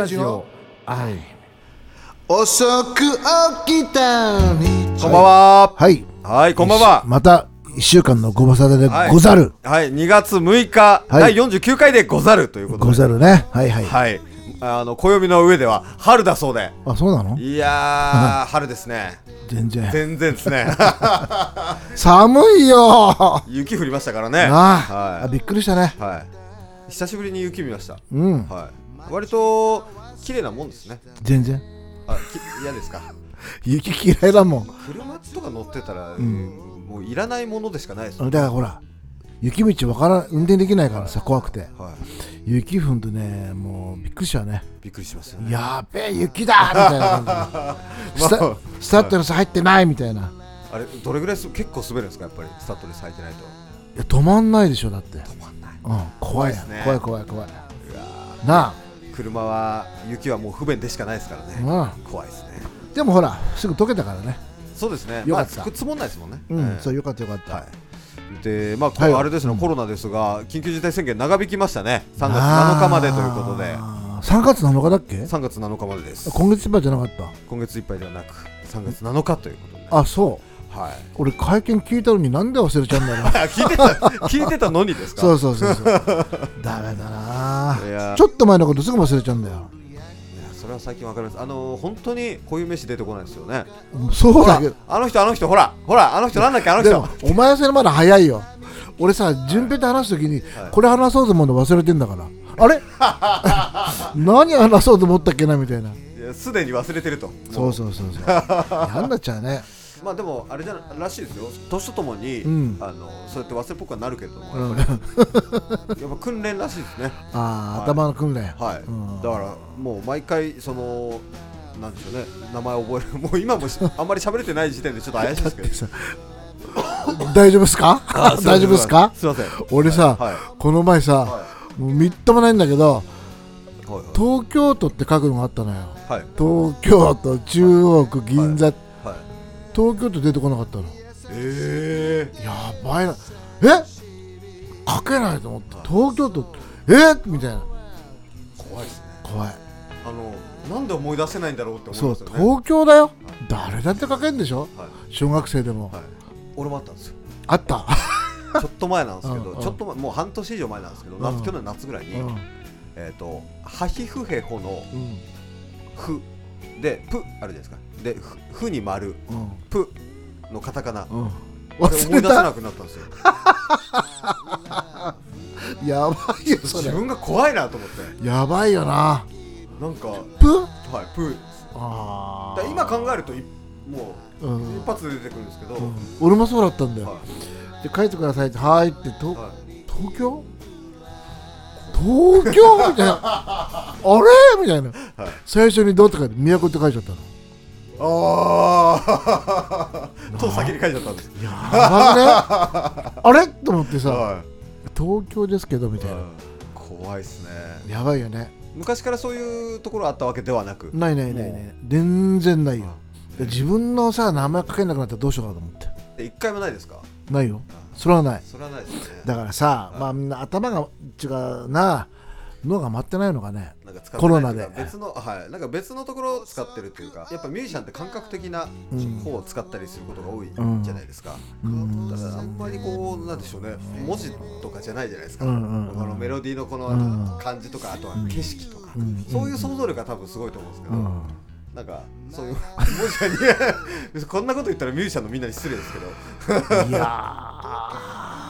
ラジオ。はい。遅く起きたにこんばんは。はい。はいこんばんは。また1週間のご無沙汰ではい。ござる、はい2月6日はい。第49回でござるということで。ござるね。はいはい、はい。あの暦の上では春だそうで。あそうなの？いやー 春ですね。全然。全然ですね。寒いよ。雪降りましたからね。なあ、はあびっくりしたね。いはい。久しぶりに雪見ました。うん。はい割と綺麗なもんですね。全然。あき嫌ですか？雪嫌いだもん。車とか乗ってたら、ん。もういらないものでしかないですだからほら雪道わからん運転できないからさ怖くて。はい。雪降るとねもうびっくりしちゃうね。びっくりしますよね。やーべえ雪だみたいな感じで。スタまあ。スタッドレス入ってないみたいな。あれどれぐらいす結構滑るんですか？やっぱりスタッドレス履いてないと。いや止まんないでしょだって。止まんない。うん怖い。怖いですね。怖い怖い怖い。なあ。ー車は雪はもう不便でしかないですからね、うん怖いですね。でもほらすぐ溶けたからね。そうですね。よかった。まあ、つ積もんないですもんね、うん、ええ。そうよかったよかった、はい。でまあ、こはいあれですね、うん。コロナですが緊急事態宣言長引きましたね。3月7日までということで。あー。3月7日だっけ？3月7日までです。今月いっぱいじゃなかった。今月いっぱいではなく3月7日ということで、あそうはい。俺会見聞いたのになんで忘れちゃうんだろう。聞いてた聞いてたのにですか？そうそうそうそう。ダメだな。ちょっと前のことすぐ忘れちゃうんだよ。いやそれは最近わかります。あの本当にこういう飯出てこないですよね。そうだ。けどあの人あの人ほらほらあの人なんだっけあの人。お前はそれまだ早いよ。俺さ順平と話すときに、これ話そうと思うの忘れてんだから。あれ？何話そうと思ったっけなみたいな。すでに忘れてると。そうそうそうそう。嫌 になっちゃうねまあでもあれじゃならしいですよ。年とともに、うん。あのそうやって忘れっぽくはなるけれども、うん。やっぱりやっぱ訓練らしいですね。ああ、はい。頭の訓練。はい、うん。だからもう毎回そのなんでしょうね。名前覚える。もう今もしあんまり喋れてない時点でちょっと怪しいですけど。さ 大丈夫ですか？大丈夫ですか？すいません。俺さ、はい。この前さ、はもうみっともないんだけどいはい。東京都って書くのがあったのよ。はい。東京都中央区銀座、はい東京都出てこなかったの。ええやばいな。え？書けないと思って東京都。え？みたいな。怖いですね。怖い。あのなんで思い出せないんだろうって思いそうますよね。東京だよ。誰だって書けんでしょ？はい。小学生でも、はい。俺もあったんですよ。あった？ちょっと前なんですけどちょっと前もう半年以上前なんですけど夏うん。去年の夏ぐらいにうん。えっとハヒフヘホのうん。フでプあるじゃないですか。でフフに丸。うん。プのカタカナ。うん。あれ思い出せ忘れたなくなったんですよ。やばいよそれ。自分が怖いなと思って。やばいよな。なんかプ？はいプ。ー。あだ今考えるといもう、うん。一発で出てくるんですけど、うん。俺もそうだったんだよ、はで書いてくださいってはーいってと、いはい。東京？東京みたいな。あれ？みたいな、はい。最初にどうって書いて都って書いちゃったの。ああ。と先に書いちゃったんです。やばくね。あれ？と思ってさ、は東京ですけどみいたいな、怖いっすね。やばいよね。昔からそういうところあったわけではなく。ないないないない。全然ないよ。で自分のさ名前書けなくなったらどうしようかと思って。で一回もないですか？ないよそれはない。それはないですね。だからさ、まあみんな頭が違うな脳が回ってないのかねなんか使ってないコロナで。別のはい。なんか別のところを使ってるっていうかやっぱミュージシャンって感覚的なうん方を使ったりすることが多いうんじゃないですか、うん。だからあんまりこうなんでしょうね。文字とかじゃないじゃないですか、のメロディーのこのうん。感じとかあとは景色とか、うん。そういう想像力が多分すごいと思うんですけど、うんなんかそういう こんなこと言ったらミュージシャンのみんなに失礼ですけど。いや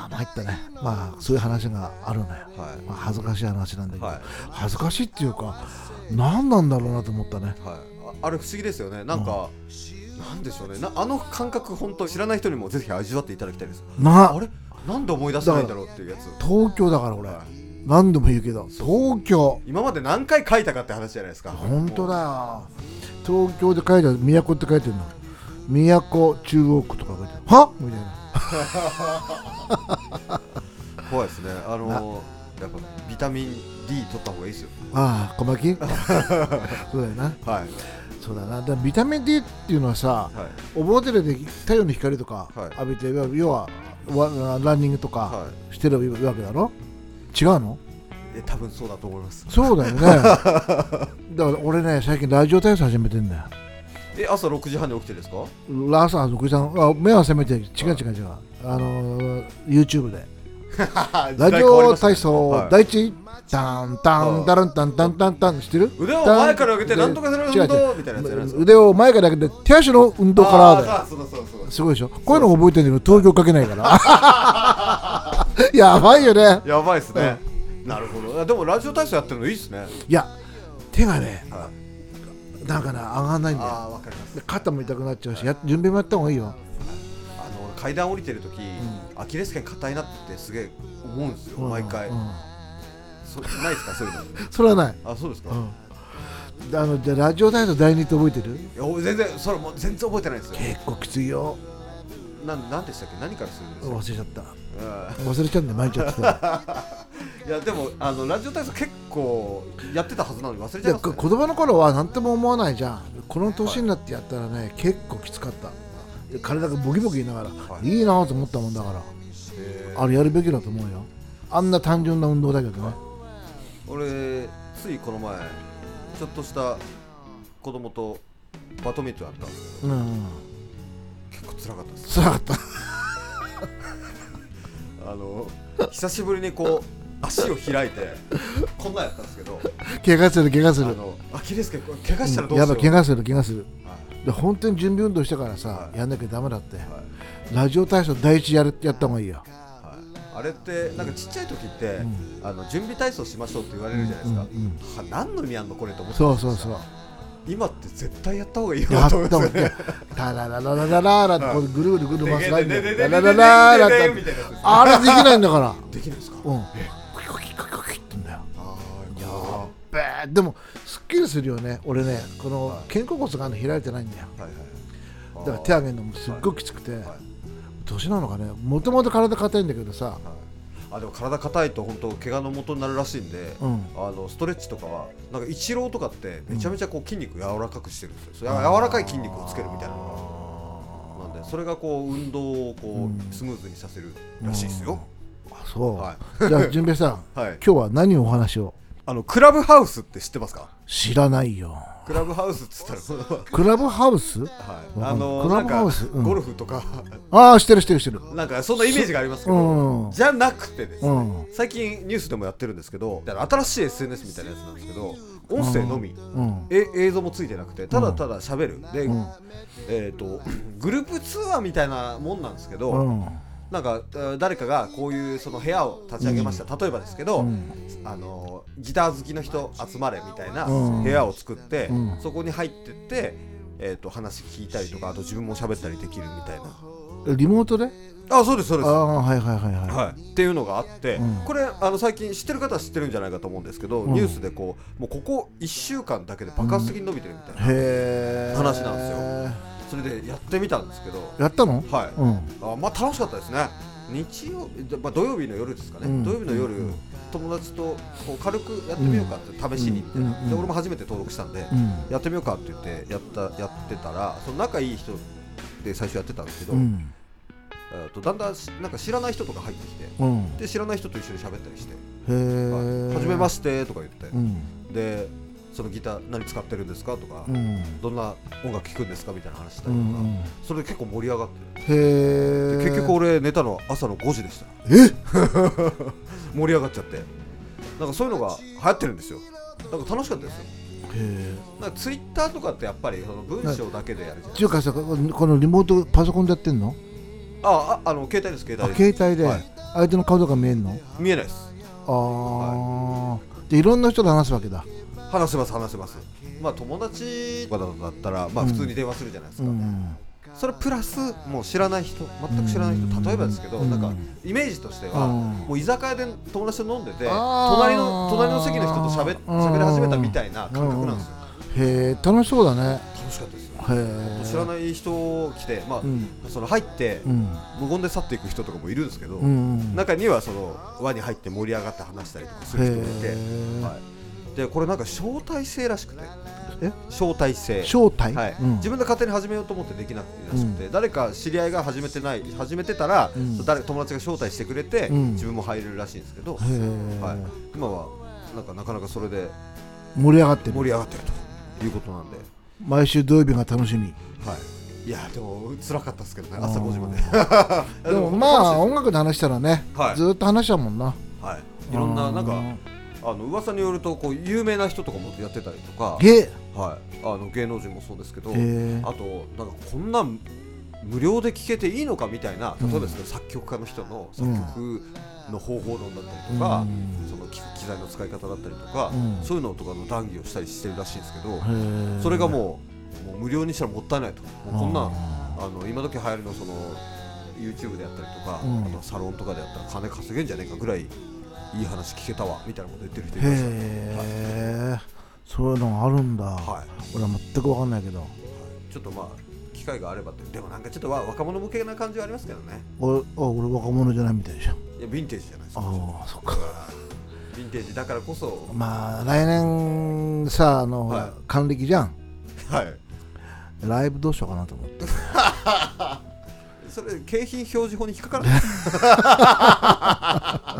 ー参ったね。まあそういう話があるのよ、はい。まあ、恥ずかしい話なんだけど、はい。恥ずかしいっていうか何なんだろうなと思ったね。はい、ああれ不思議ですよね。なんか、なんでしょうね。なあの感覚本当知らない人にもぜひ味わっていただきたいです。なあれ？なんで思い出せないんだろうっていうやつ。東京だから俺、はい何度も言うけど東京。今まで何回書いたかって話じゃないですか。本当だ。よ東京で書いてある都って書いてるの都中央区とか書いてあるはみたいな怖いですねあのやっぱビタミン D 取った方がいいですよああ小牧そうだよなはいそうだなでもビタミン D っていうのはさはい表で太陽の光とかはい浴びて、要はわランニングとかはしてるわけだろ違うの？いえ多分そうだと思います。そうだよね。だから俺ね最近ラジオ体操始めてんだよ。え朝6時半に起きてですか？朝6時半あ目は覚めて違う違う違う。あのー YouTube で。ラジオ体操、はい。第一？タンタンタランタンタンタンタン。知ってる？腕を前から上げてなんとかする運動みたいなやつ腕を前から上げて手足の運動からすごいでしょ？こういうの覚えてるけど東京かけないから やばいよね。やばいっすね、なるほど。でもラジオ体操やってるのいいっすね。いや手がねはいなんかな上がんないんだよ。かります。で肩も痛くなっちゃうしや準備もやった方がいいよ。あの階段降りてる時、アキレス腱硬いなってすげえ思うんですよ、毎回、そないですかそういうの。それはない、あそうですか、うん、あのじゃあラジオ体操第二って覚えてる？いや俺全然それもう全然覚えてないんですよ。結構きついよ。なんなんでしたっけ？何からするんですか、忘れちゃった。うん忘れちゃうんで毎日やってた いやでもあのラジオ体操結構やってたはずなのに忘れちゃいでますね。子供の頃は何とも思わないじゃん。この年になってやったらね、結構きつかった。で体がボキボキ言いながら、はい。い、いなと思ったもんだから。あれやるべきだと思うよ。あんな単純な運動だけどね。俺ついこの前ちょっとした子供とバドミントンやったんですけど。うんうん。結構辛かったです。つらかったあの久しぶりにこう足を開いてこんなんやったんですけど怪我する怪我する。あのアキレス腱これ怪我したらどうしよう、やばい怪我する怪我する。はい。で本当に準備運動してからさ、はい。やんなきゃダメだって。はい。ラジオ体操第一やるやった方がいいよ。はい。あれってなんかちっちゃい時って、ん。あの準備体操しましょうって言われるじゃないですか、は何の意味あんのこれと思ってそうそうそう今って絶対やった方がいいよやなった方がいいと思いますよね。タラララララララってこうぐるぐるぐる回すラインでででででででラララララってあれできないんだから。できないですか？うん。コキコキコキコキってんだよやべえでもすっきりするよね。俺ねこのはい。肩甲骨が開いてないんだよ。はいはいだから手上げるのもすっごいきつくて。はい年なのかね。もともと体硬いんだけどさはいあでも体硬いと本当怪我の元になるらしいんで、うん。あのストレッチとかはなんかイチローとかってめちゃめちゃこう筋肉柔らかくしてるんですよ、それ柔らかい筋肉をつけるみたいなのがなんでそれがこう運動をこう、うん。スムーズにさせるらしいですよ、あそう、はじゃあ純平さん はい。今日は何をお話を？あのクラブハウスって知ってますか？知らないよクラブハウスっつったら クラブハウス？あのクラブハウス？なんかうん。ゴルフとか、ああしてるしてるしてる。なんかそんなイメージがありますけど、うん。じゃなくてですね、うん。最近ニュースでもやってるんですけど新しい SNS みたいなやつなんですけど音声のみ、うん。え映像もついてなくてただただ喋る、で、うん。えー、とグループ通話みたいなもんなんですけど、うんなんかえー誰かがこういうその部屋を立ち上げました、例えばですけど、うん。あのギター好きの人集まれみたいなうん。部屋を作って、うん。そこに入ってって、えー、と話聞いたりとかあと自分も喋ったりできるみたいな。リモートで？あそうですそうです。ああはいはいはいはい、はい、っていうのがあって、うん。これあの最近知ってる方は知ってるんじゃないかと思うんですけど、うん。ニュースでこうもうここ1週間だけで爆発的に伸びてるみたいな、話なんですよそれでやってみたんですけどやったの？はい、うん。あまあ楽しかったですね。日曜日、まあ、土曜日の夜ですかね、うん。土曜日の夜、うん。友達とこう軽くやってみようかって試しにみたいな、で俺も初めて登録したんで、うん。やってみようかって言ってやったやってたらその仲いい人で最初やってたんですけど、うん。えーとだんだんしなんか知らない人とか入ってきてうん。で知らない人と一緒に喋ったりしてはじめましてとか言って、うん。でそのギター何使ってるんですかとか、うん。どんな音楽聴くんですかみたいな話したうりとか、んそれで結構盛り上がってへえで結局俺寝たのは朝の5時でしたえ？盛り上がっちゃって。なんかそういうのが流行ってるんですよ。なんか楽しかったですよ。へなんかツイッターとかってやっぱりその文章だけでやるじゃないえっていうかさここのリモートパソコンでやってんの？あああの携帯です携あ帯です。携帯で？はい。相手の顔とか見えんの？見えないです。ああでいろんな人と話すわけだ話せます話せます。まあ友達とかだったらまあうん。普通に電話するじゃないですか、うんそれプラスもう知らない人全く知らない人うん。例えばですけど、うん。なんかイメージとしては、うん。もう居酒屋で友達と飲んでて隣の隣の席の人と喋うん。喋り始めたみたいな感覚なんですよ、へえ楽しそうだね。楽しかったですよ。知らない人来て、まあうん。その入ってうん。無言で去っていく人とかもいるんですけど、うん中にはその輪に入って盛り上がって話したりとかする人もいて、はい、でこれなんか招待制らしくて。え？招待制。正体はい。うん。自分で勝手に始めようと思ってできなくて。らしくて、誰か知り合いが始めてない始めてたら、うん。誰友達が招待してくれて、うん。自分も入れるらしいんですけど、はい、今はなんかなかなかそれで盛り上がってる。盛り上がってると。いうことなんで、毎週土曜日が楽しみ。はい、いやでも辛かったですけどね。朝5時まで。でも まあ音楽で話したらね、はい。ずーっと話しちゃうもんな。はい、いろんななんかあの噂によるとこう有名な人とかもやってたりとか、ゲはい、あの芸能人もそうですけど、あとなんかこんな無料で聴けていいのかみたいなうん例えばですね、作曲家の人の作曲の方法論だったりとか、うん。その機機材の使い方だったりとか、うん。そういうのとかの談義をしたりしてるらしいんですけど、それがもうもう無料にしたらもったいないと。もうこんなああの今時流行りのその YouTube でやったりとか、うん。あとはサロンとかでやったら金稼げんじゃねえかぐらいいい話聞けたわみたいなこと言ってる人いましたね、へえそういうのがあるんだ、はい。俺は全く分かんないけど。ちょっとまあ機会があればって。でもなんかちょっとわ若者向けな感じはありますけどね。俺あ俺若者じゃないみたいでしょいやヴィンテージじゃないですか。ああそっか。ヴィンテージだからこそ。まあ来年さあの、はい。還暦じゃん。はい。ライブどうしようかなと思って。それ景品表示法に引っかからない？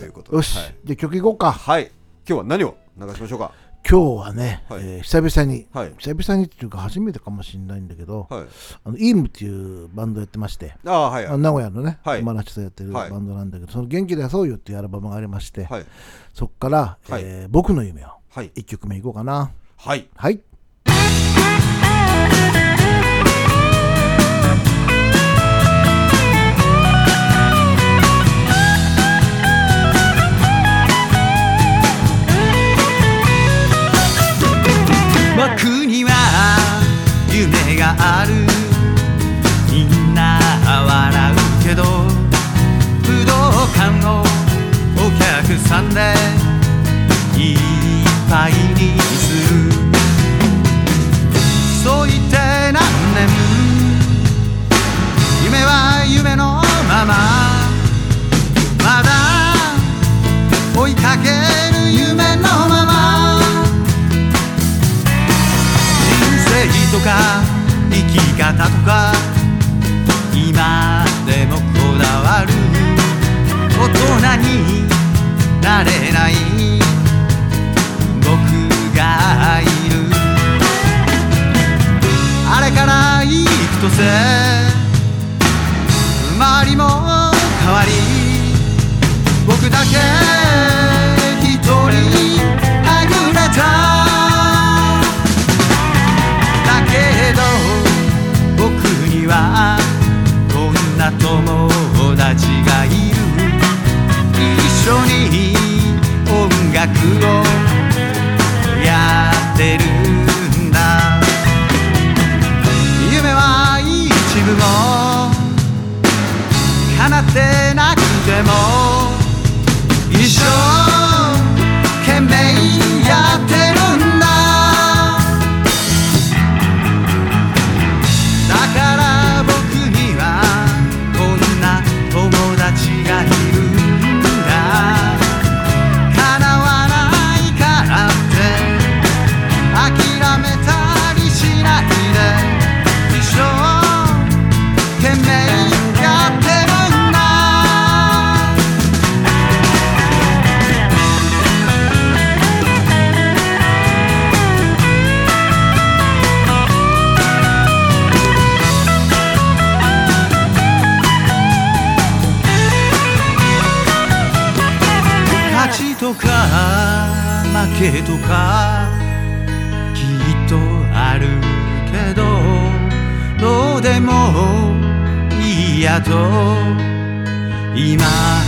ということで。よし、はい、じゃあ曲いこうか。はい、今日は何を流しましょうか？今日はね、はい。えー久々に、はい。久々にっていうか初めてかもしれないんだけど、はい。あのイームっていうバンドやってまして、ああはい。はいあ名古屋のね、はい。山梨とやってるバはい。ンドなんだけど、その元気出そうよっていうアルバムがありまして、はい。そっから、はい。えー僕の夢をはい。1曲目いこうかな。はい。はいぱいにする。そう言って何年？夢は夢のまま。まだ追いかける夢のまま。人生とか生き方とか。今でもこだわる。大人になれない。せ周りも変わり僕だけ一人はぐれただけど僕にはこんな友達がいる一緒に音楽をやってる。ってなくても。今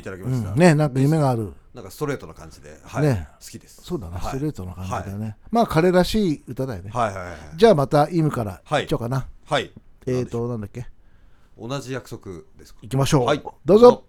いただきました、うん。ねなんか夢がある。なんかストレートな感じで、はい。ね。好きです。そうだな、はい。ストレートな感じだよね、まあ彼らしい歌だよね、はいはいはい。じゃあまたイムからはい。いっちゃおうかな、はい。えーとなんだっけ？同じ約束です。かいきましょう、はい。どうぞ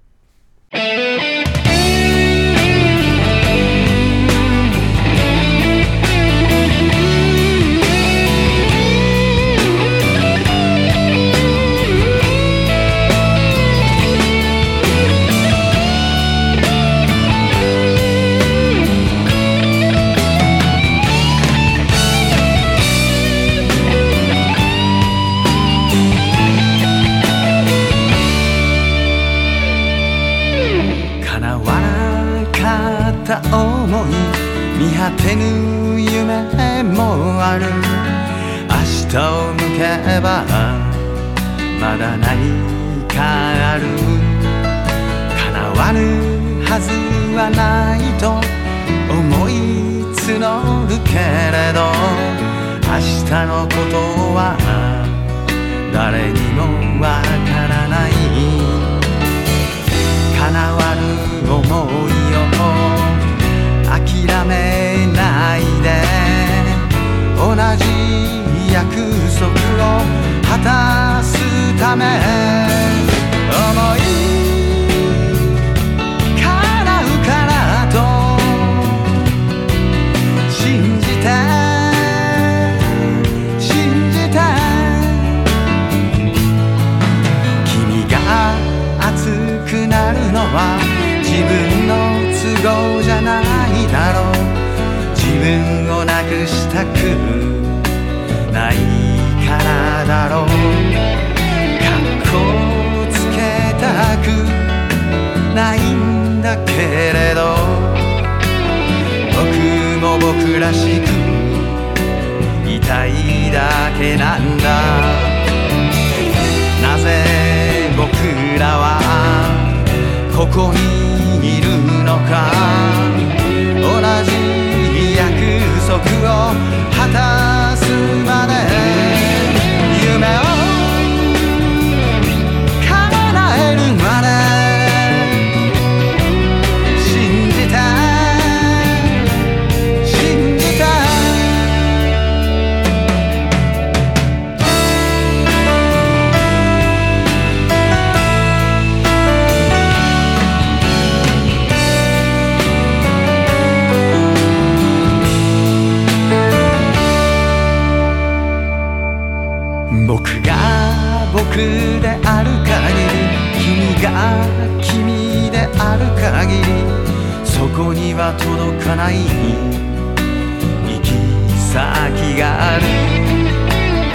そこには届かない行き先がある。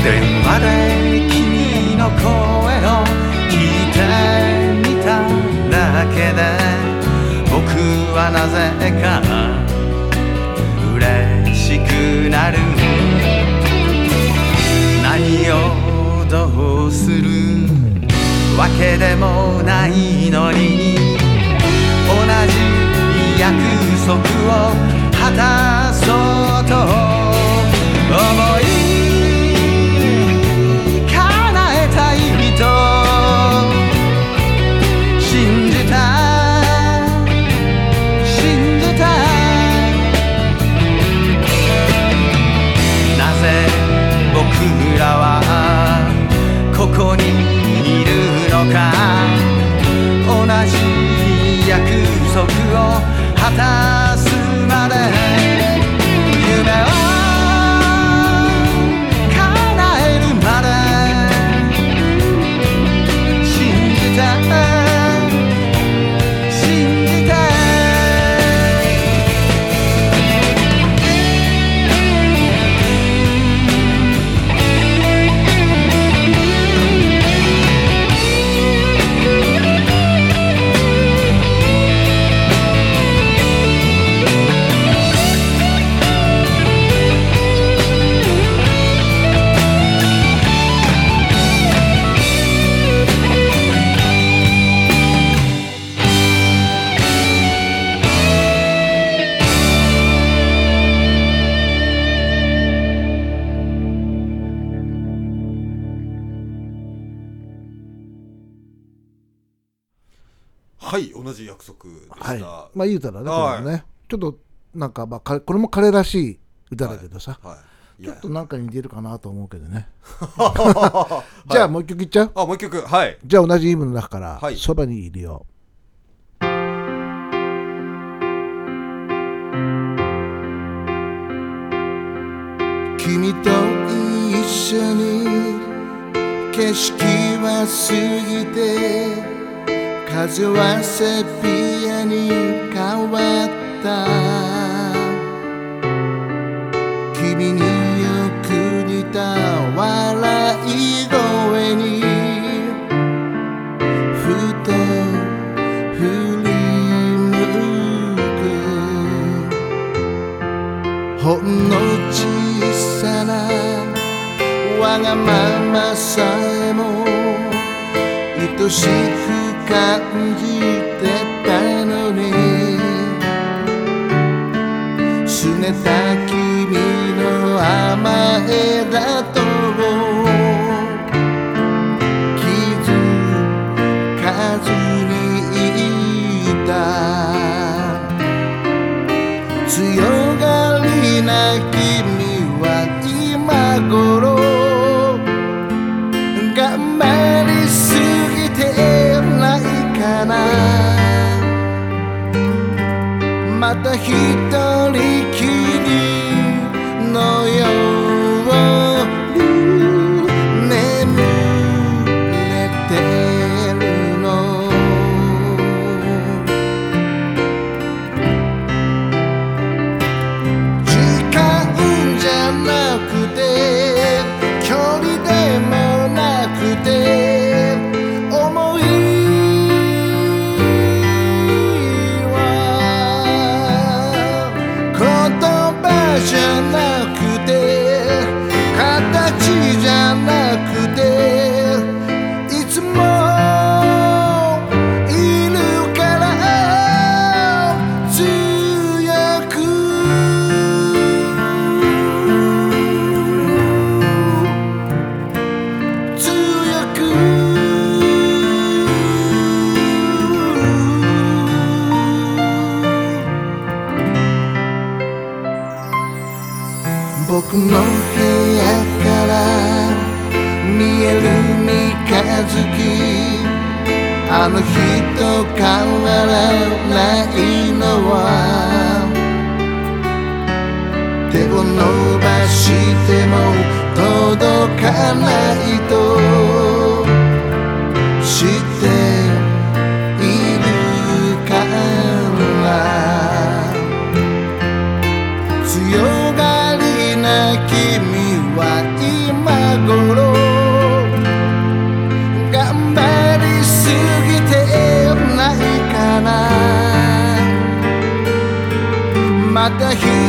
電話で君の声を聞いてみただけで僕はなぜか嬉しくなる。何をどうする。わけでもないのに同じ約束を果たそうと思いいまあ言うたらね,、はい。これもね。ちょっとなんか、まあ、かこれも彼らしい歌だけどさ、はい、ちょっとなんか似てるかなと思うけどね。はい。じゃあもう一曲いっちゃう？あもう一曲。はい。じゃあ同じイームの中からはい「そば、にいるよ」君と一緒に景色は過ぎて風はセピアに変わった君によく似た笑い声にふと振り向くほんの小さなわがままさえも愛しく感じまた一人きり変わらないのは。手を伸ばしても届かないと。また一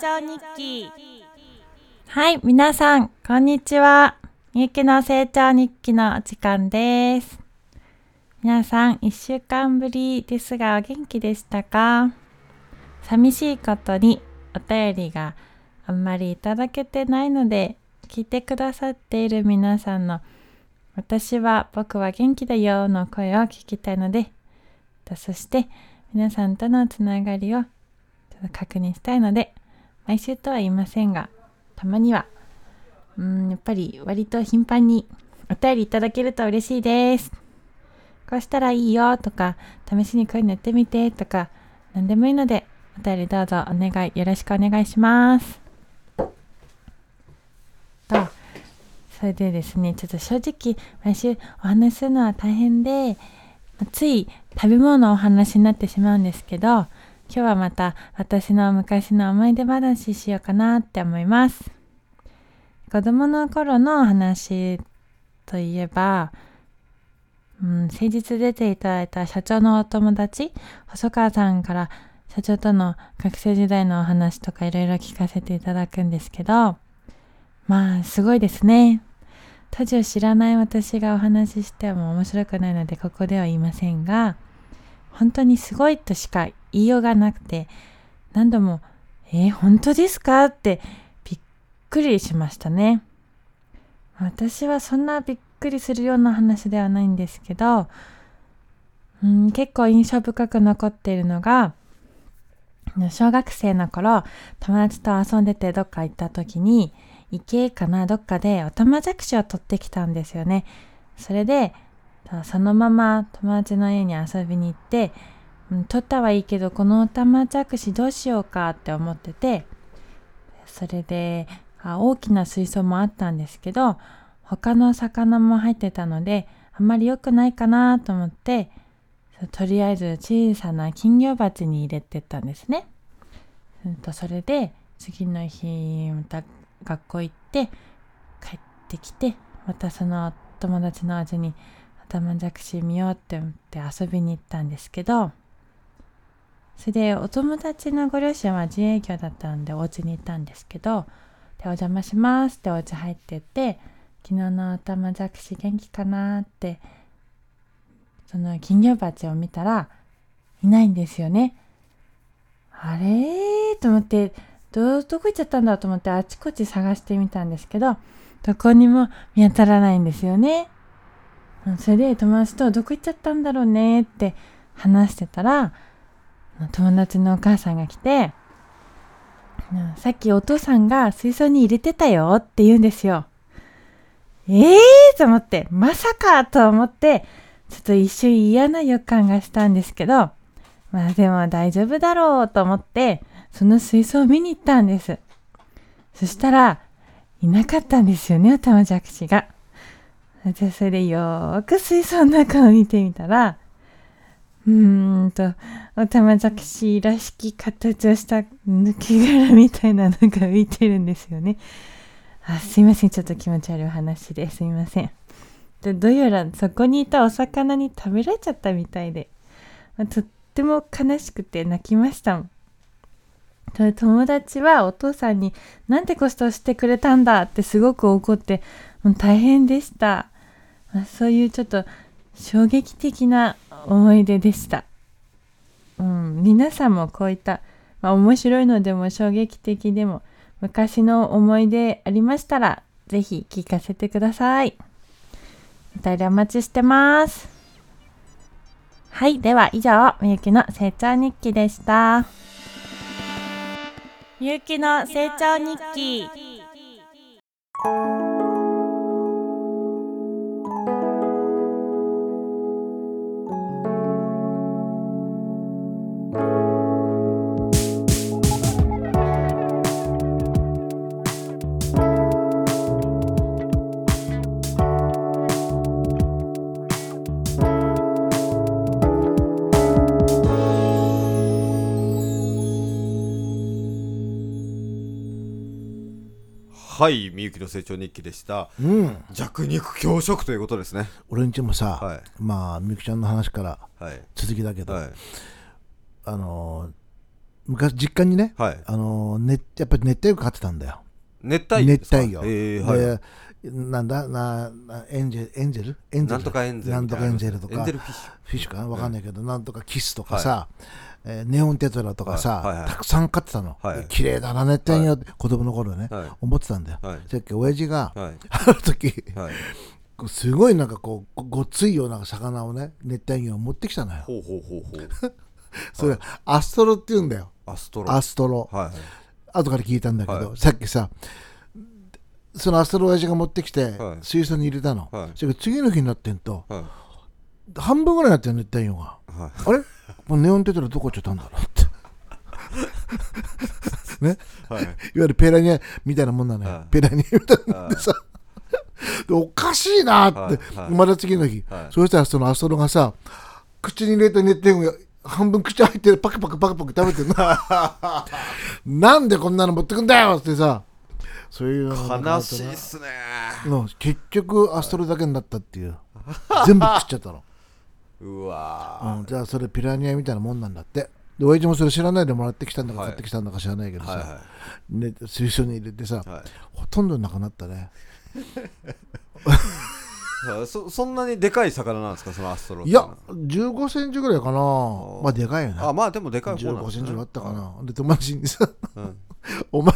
長日記。はい皆さんこんにちは。みゆきの成長日記の時間です。皆さん1週間ぶりですがお元気でしたか？寂しいことにお便りがあんまりいただけてないので聞いてくださっている皆さんの私は僕は元気だよの声を聞きたいのでとそして皆さんとのつながりをちょっと確認したいので毎週とは言いませんがたまにはうんやっぱり割と頻繁にお便りいただけると嬉しいです。こうしたらいいよとか試しにこういうのやってみてとか何でもいいのでお便りどうぞお願いよろしくお願いします。とそれでですねちょっと正直毎週お話しするのは大変でつい食べ物のお話になってしまうんですけど今日はまた私の昔の思い出話しようかなって思います。子供の頃の話といえば、うん、先日出ていただいた社長のお友達細川さんから社長との学生時代のお話とかいろいろ聞かせていただくんですけどまあすごいですね。当時を知らない私がお話ししても面白くないのでここでは言いませんが本当にすごいとしか言いようがなくて何度も「えー、本当ですか?」ってびっくりしましたね。私はそんなびっくりするような話ではないんですけど、うん、結構印象深く残っているのが小学生の頃友達と遊んでてどっか行った時に池かな？どっかでおたまじゃくしを取ってきたんですよね。それでそのまま友達の家に遊びに行って、うん、取ったはいいけどこのおたまじゃくしどうしようかって思っててそれであ大きな水槽もあったんですけど他の魚も入ってたのであんまり良くないかなと思ってとりあえず小さな金魚鉢に入れてったんですね。うんとそれで次の日また学校行って帰ってきてまたその友達の味に頭じゃくし見ようって思って遊びに行ったんですけどそれでお友達のご両親は自営業だったんでお家に行ったんですけどでお邪魔しますってお家入ってって昨日の頭じゃくし元気かなってその金魚鉢を見たらいないんですよね。あれ？と思ってどどこ行っちゃったんだ？と思ってあちこち探してみたんですけどどこにも見当たらないんですよね。それで友達とどこ行っちゃったんだろうねって話してたら友達のお母さんが来てさっきお父さんが水槽に入れてたよって言うんですよ。ええー、と思ってまさかと思ってちょっと一瞬嫌な予感がしたんですけどまあでも大丈夫だろうと思ってその水槽を見に行ったんです。そしたら、いなかったんですよね、おたまじゃくしが。それでよーく水槽の中を見てみたら、うーんと、おたまじゃくしらしき形をした抜け殻みたいなのが浮いてるんですよね。あすいません、ちょっと気持ち悪いお話ですいません。でどうやらそこにいたお魚に食べられちゃったみたいで、まあ、とっても悲しくて泣きましたもん。友達はお父さんになんてコストをしてくれたんだってすごく怒ってもう大変でした、まあ、そういうちょっと衝撃的な思い出でした、うん、皆さんもこういった、まあ、面白いのでも衝撃的でも昔の思い出ありましたらぜひ聞かせてください。お便りお待ちしてます。はいでは以上みゆきの成長日記でした。みゆきの成長日記。はいみゆきの成長日記でした。うん。弱肉強食ということですね。俺んちもさ、はい。まあみゆきちゃんの話からはい。続きだけど、はい。あのー昔実家にね、はい。あのーね、やっぱり熱帯魚飼ってたんだよ。熱帯熱帯魚、えーはい。でなんだ？ななエンジェル？エンジェル？エンジェル？なんとかエンゼルな。んとかエンジェルとか。エンゼルフィッシュ。かな？わかんないけど、なんとかキスとかさ、えーネオンテトラとかさ、はいはいはい。たくさん飼ってたの、はい。で綺麗だな熱帯魚って、子供の頃ね、はい。思ってたんだよ、はい。さっき親父が、はい。ある時すごいなんかこうごごっついような魚をね熱帯魚を持ってきたのよ。ほうほうほうほう。それアストロって言うんだよ。アストロ。アストロ。はいはい。後から聞いたんだけど、はい。さっきさそのアストロ親父が持ってきて、はい。水槽に入れたの、はい。それから次の日になってんとはい半分ぐらいになってる熱帯魚が。はい。あれ？もうネオンテトラどこ行っちゃったんだろうって。ね？はい。いわゆるピラニアみたいなもんなのよ、はい。ピラニアみたいなでさ。でおかしいなって、はい。はい。また次の日、はい。そうしたらそのアストロがさ口に入れた熱帯魚が半分口入ってパクパクパクパク食べてるの。なんでこんなの持ってくんだよってさ。そういう悲しいっすね。の結局アストロだけになったっていう。全部食っちゃったの、うわうん、じゃあそれピラニアみたいなもんなんだって。で親父もそれ知らないでもらってきたんだかはい。買ってきたんだか知らないけどさ、ーはいはね、水槽に入れてさ、いはい。ほとんどなくなったね。はいそそんなにでかい魚なんですかそのアストロいや15センチぐらいかな。まあでかいよね。あまあでもでかい方なん15ですね。センチあったかな。で友達にさうん。お前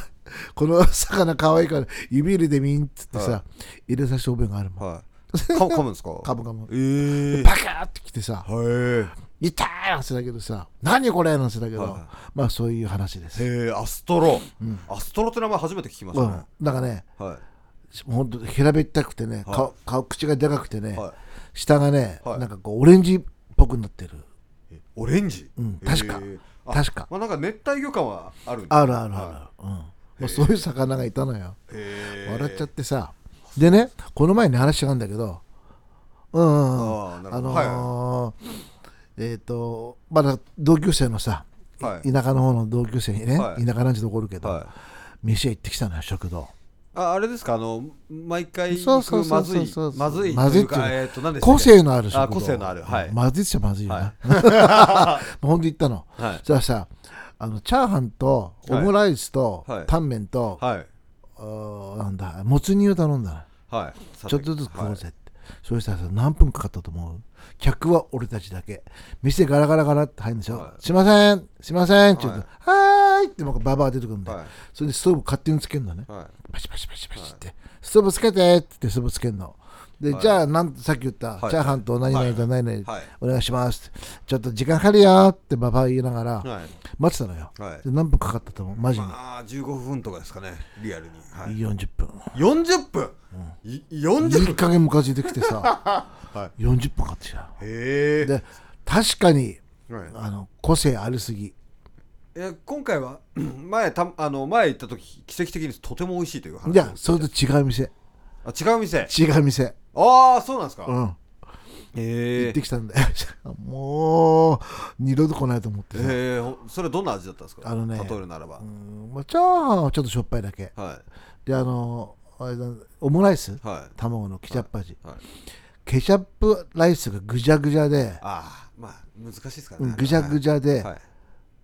この魚かわいいから指入れてみんっつってさ、は入れさせた覚えがあるもん。はい か噛むんですか？カムカムええパカーってきてさはい。痛い話だけどさ何これなんてだけど、はいまあそういう話です、へえアストロ。アストロって名前初めて聞きましうん。たね、だからねはい。ほんと平べったくてね、はい。顔顔口がでかくてね、はい。下がね、はい。なんかこうオレンジっぽくなってる。オレンジ？うん。確か。へえあ確か。まあなんか熱帯魚感はあるあるあるある、はうん。まあ、そういう魚がいたのよ。笑っちゃってさでねこの前に話があるんだけどうんああのーえっ、とまだ同級生のさ、はい。田舎の方の同級生にね、はい。田舎ランチで怒るけど、はい。飯屋行ってきたのよ食堂。ああれですか？あの毎回そう行そうそうくまずいそうそうまずいまずいっていうえー個け？性のある食堂。あ個性のある。はい。まずいっちゃまずいよな、は ほんと言ったの。はい。じゃあさあのチャーハンとオムライスと、はい。タンメンと、はい。あーなんだもつ煮を頼んだのはい。ちょっとずつ食おうはいぜって、そうしたらさ何分かかったと思う？客は俺たちだけ。店ガラガラガラって入るんでしょ、はい。すいません。すいません。って言うとははーいってなんかババア出てくるんだよ、はい。それでストーブ勝手につけるのね。はい。パチパチパチパチって、ストーブつけてって言ってストーブつけるので、はい。じゃあなんさっき言った、はい。チャーハンと何々と何々、はい。お願いします。ちょっと時間かかるよってババア言いながらはい。待ってたのよ、何分かかったと思う？マジに、まあ15分とかですかね。リアルに。はい。40分。40分？い40いい分加減ムカついてきてさ、は40分かかってきた。へえ。で確かにはい。あの個性ありすぎ。いや今回は 前たあの前行った時奇跡的にとても美味しいという話いやそれと違う店。あ違う店。違う店ああそうなんですか、うん。へえ行ってきたんだよ もう二度と来ないと思って。えほそれどんな味だったんですか？あのね例えるならば、うんまあ、チャーハンはちょっとしょっぱいだけ。はであのあれだオムライス？いはい。卵のケチャップ味、はい。ケチャップライスがぐじゃぐじゃで、ああまあ難しいですからねうんぐじゃぐじゃで、はい。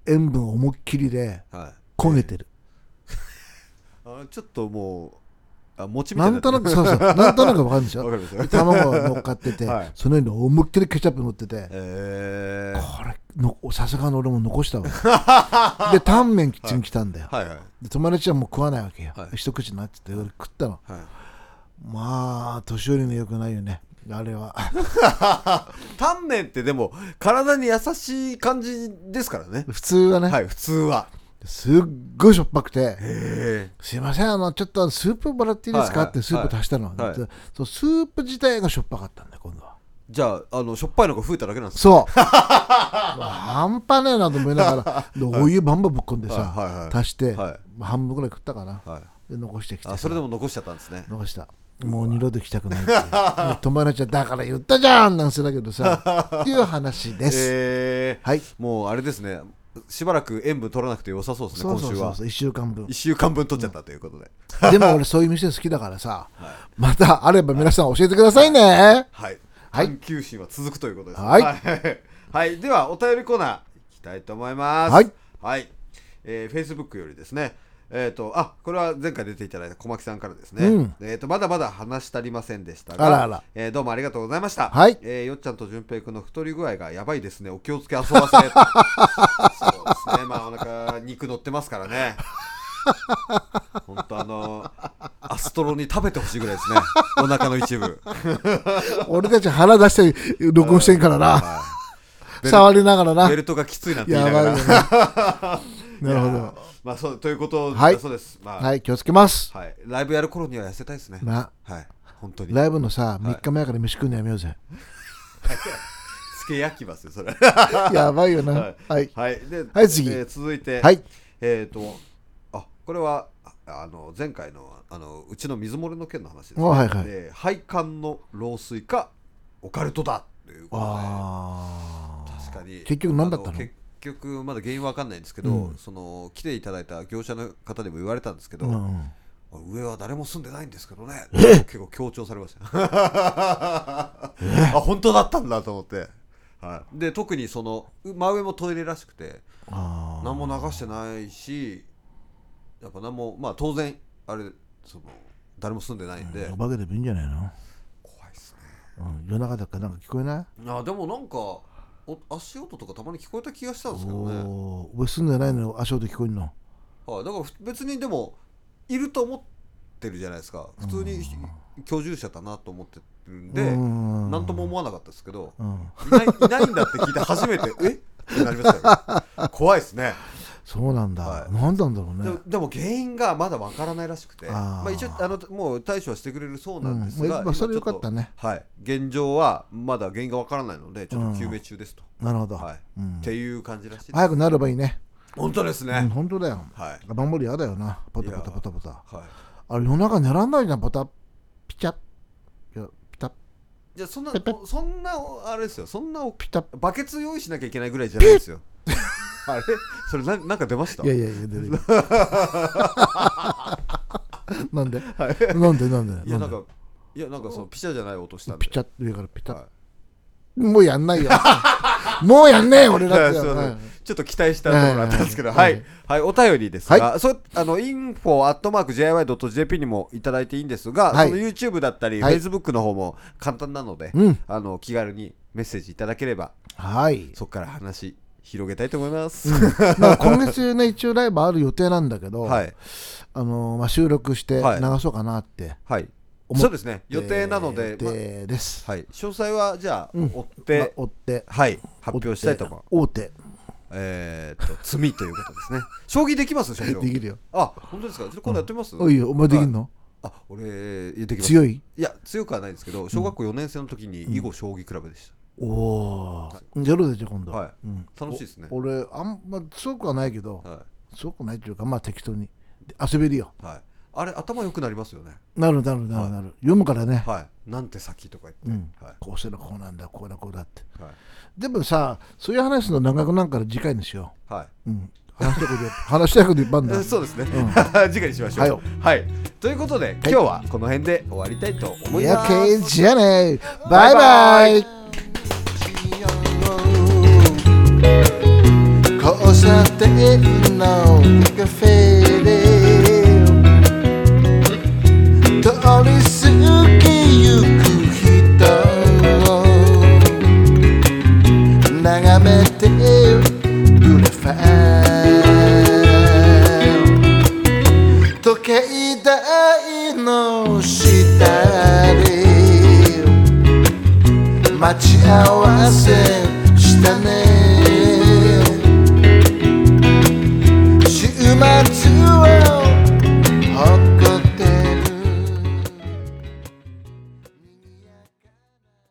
塩分思いっきりではい。焦げてる、あちょっともうあ餅みたなんとなくそうそう。なんとなくわかるんでしょ？わかりますよで卵が乗っかってて、はい。その上に思いっきりケチャップ乗ってて、えー、これのさすがの俺も残したわ。でタンメン次に来たんだよ、はい。はいで友達はもう食わないわけよ、はい。一口になってて俺食ったの。はい。まあ年寄りのよくないよね。あれは。タンメンってでも体に優しい感じですからね。普通はね、はい普通はすっごいしょっぱくて。へえ「すいませんあのちょっとスープもらっていいですか?」ってスープ足したの、はい。でそうスープ自体がしょっぱかったんだよ今度は。じゃああのしょっぱいのが増えただけなんですか？そう。半端ねえなと思いながらでお湯バンバンぶっ込んでさ、はい。はいはい足して、はい。まあ半分ぐらい食ったかな、はい。で残してきてそれでも残しちゃったんですね。残した。もう二度と来たくないって 友達はだから言ったじゃんなんせだけどさっていう話です、え。ー、はい。もうあれですねしばらく塩分取らなくて良さそうですねそうそう今週はそうそう。1週間分。1週間分取っちゃったということで、でも俺そういう店好きだからさ、またあれば皆さん教えてくださいね、はい。はい。探求心は続くということです。はい。はい、はい。ではお便りコーナーいきたいと思います。はい、はい。えー、Facebook よりですねえっ、とあこれは前回出ていただいた小牧さんからですね、うん。えっ、とまだまだ話し足りませんでしたがあらあら。えーどうもありがとうございました。はい。えーよっちゃんと順平君の太り具合がやばいですね。お気をつけ遊ばせ そうですね。まあお腹肉乗ってますからね。本当あのアストロに食べてほしいぐらいですね。お腹の一部。俺たち腹出して録音してんからな。はい触りながらな。ベルトがきついなんて言いやながらなるほど。まあそうということはいそうです。まあはい気をつけます。はい、ライブやる頃には痩せたいですね。なはい、本当に。ライブのさ3日前から飯食うのやめようぜ。つけ焼きますよ、それ。やばいよな。はい。はい。はい、で、はい次。えー続いて、はい。えっ、と、あ、これは、ああの、前回の、あの、うちの水漏れの件の話です、あはいはい。で配管の漏水か、オカルトだということで。あ確かに。結局何だったの？局、まだ原因わかんないんですけど、うん。その、来ていただいた業者の方にも言われたんですけど、あうん。上は誰も住んでないんですけどね。結構強調されました。よ あ本当だったんだと思って、はい、で特にそのう真上もトイレらしくてあー。何も流してないしやっぱ何もまあ当然あれその誰も住んでないんで、お化けでもいいんじゃないの？怖いっすね。うん。夜中だからなんか聞こえない？あでもなんかお足音とかたまに聞こえた気がしたんですけどね、お住んでないの？に足音聞こえるの？はい、だからふ別にでもいると思ってるじゃないですか。普通に居住者だなと思ってるんでうん。何とも思わなかったですけどうん。いないいないんだって聞いて初めてえ？ってなりましたよ怖いですねそうなんだ、はい。なんなんだろうね。でも原因がまだわからないらしくて。まあ、一応あのもう対処はしてくれるそうなんですが、うん。まあそれよかったね。はい、現状はまだ原因がわからないのでちょっと究明中ですと、なるほど、はい。うん。っていう感じらしい早くなればいいね。本当ですね、うん、本当だよ。はい。守り嫌だよな。パタパタパタパタ。はい。あれ夜中寝らんないじゃんパタピチャいやピタじゃあそんなそんなあれですよ。そんなピタバケツ用意しなきゃいけないぐらいじゃないですよあれ？それななんか出ました？いやいやいや出る なんで、なんで？なんで？いやなんでかいやなんかそのピシャじゃない音したんで。ピチャ上からピタ、はもうやんないよ。もうやんねえよ俺だって。はい。ちょっと期待したところがあったんですけど、ははい。い、はい、お便りですが、はそあの、インフォアットマーク JIY.jp にもいただいていいんですが、はい。その YouTube だったり、はい。Facebook の方も簡単なので、うん。あの、気軽にメッセージいただければ、はい。そこから話広げたいと思います。まあ今月ね一応ライブある予定なんだけど、はい。あのまあ、収録してはい流そうかなってはい。そうですね。予定なので、までです、はい。詳細は、じゃあ、うん追って、まあ追ってはい。発表したいと思う。大手えーっと、罪ということですね。将棋できます？社長で。きるよあ、本当ですか？じゃあ今度やってみます、おいよお前できんの、あ、俺、いやできます。強い？いや、強くはないんですけど、小学校4年生の時に囲碁将棋クラブでしおおー、やろうぜじゃあ今度、はいうんた。楽しいですね。お俺あんま強くはないけどは強くないっていうかまあ適当にで遊べるよい。はい。あれ、頭良くなりますよね。なるなるなるなる、読むからね、はい。なんて先とか言って。うんはい。こうしたらこうなんだこうだこうだってはい。でもさそういう話の長くなんから次回にしよはい。う、うん、話したいこと話したいこといっぱいあるんだえ そうですね。ん 次回にしましょう。ははい。ということで、今日はこの辺で終わりたいと思いやます。けじゃねバイバイ交差点のカフェで通り過ぎゆく人を眺めてブレファー時計台の下で待ち合わせしたね